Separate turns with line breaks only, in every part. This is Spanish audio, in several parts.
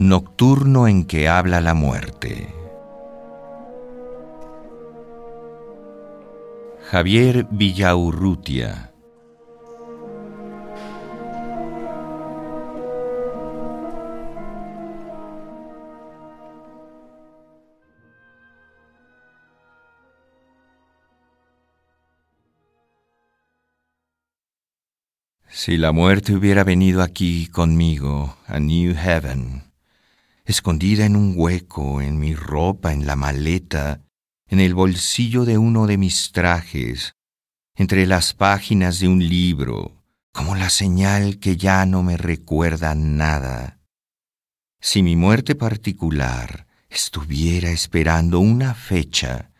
Nocturno en que habla la muerte. Javier Villaurrutia. Si la muerte hubiera venido aquí conmigo, a New Heaven, escondida en un hueco, en mi ropa, en la maleta, en el bolsillo de uno de mis trajes, entre las páginas de un libro, como la señal que ya no me recuerda nada. Si mi muerte particular estuviera esperando una fecha,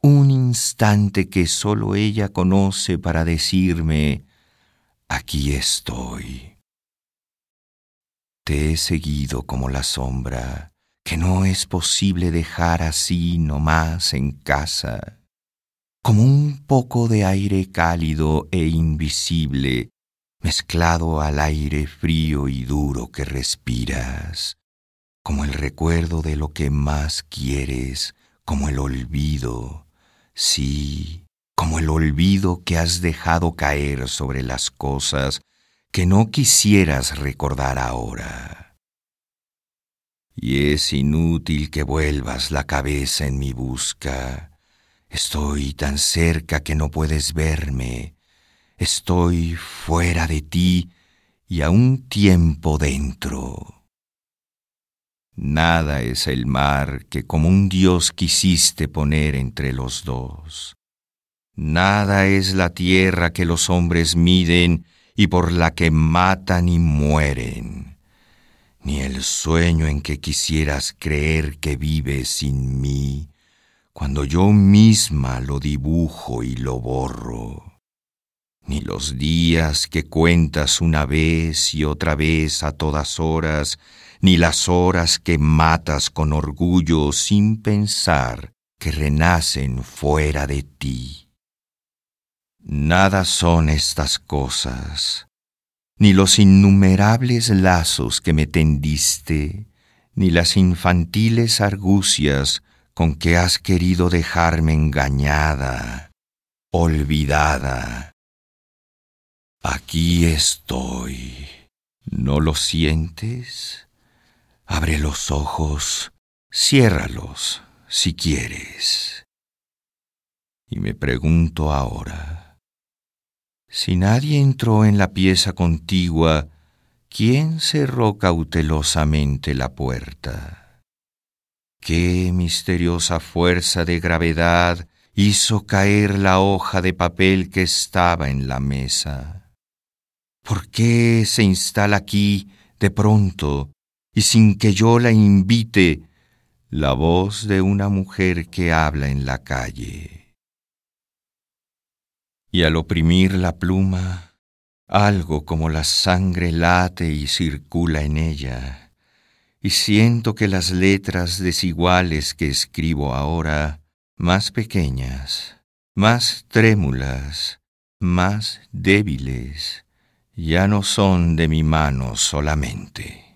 un instante que sólo ella conoce para decirme, aquí estoy te he seguido como la sombra, que no es posible dejar así nomás en casa, como un poco de aire cálido e invisible, mezclado al aire frío y duro que respiras, como el recuerdo de lo que más quieres, como el olvido, sí, como el olvido que has dejado caer sobre las cosas que no quisieras recordar ahora. Y es inútil que vuelvas la cabeza en mi busca. Estoy tan cerca que no puedes verme. Estoy fuera de ti y a un tiempo dentro. Nada es el mar que como un Dios quisiste poner entre los dos. Nada es la tierra que los hombres miden y por la que matan y mueren, ni el sueño en que quisieras creer que vives sin mí, cuando yo misma lo dibujo y lo borro, ni los días que cuentas una vez y otra vez a todas horas, ni las horas que matas con orgullo sin pensar que renacen fuera de ti. Nada son estas cosas, ni los innumerables lazos que me tendiste, ni las infantiles argucias con que has querido dejarme engañada, olvidada. Aquí estoy. ¿No lo sientes? Abre los ojos, ciérralos si quieres. Y me pregunto ahora, si nadie entró en la pieza contigua, ¿quién cerró cautelosamente la puerta? ¿Qué misteriosa fuerza de gravedad hizo caer la hoja de papel que estaba en la mesa? ¿Por qué se instala aquí de pronto y sin que yo la invite la voz de una mujer que habla en la calle? Y al oprimir la pluma, algo como la sangre late y circula en ella, y siento que las letras desiguales que escribo ahora, más pequeñas, más trémulas, más débiles, ya no son de mi mano solamente.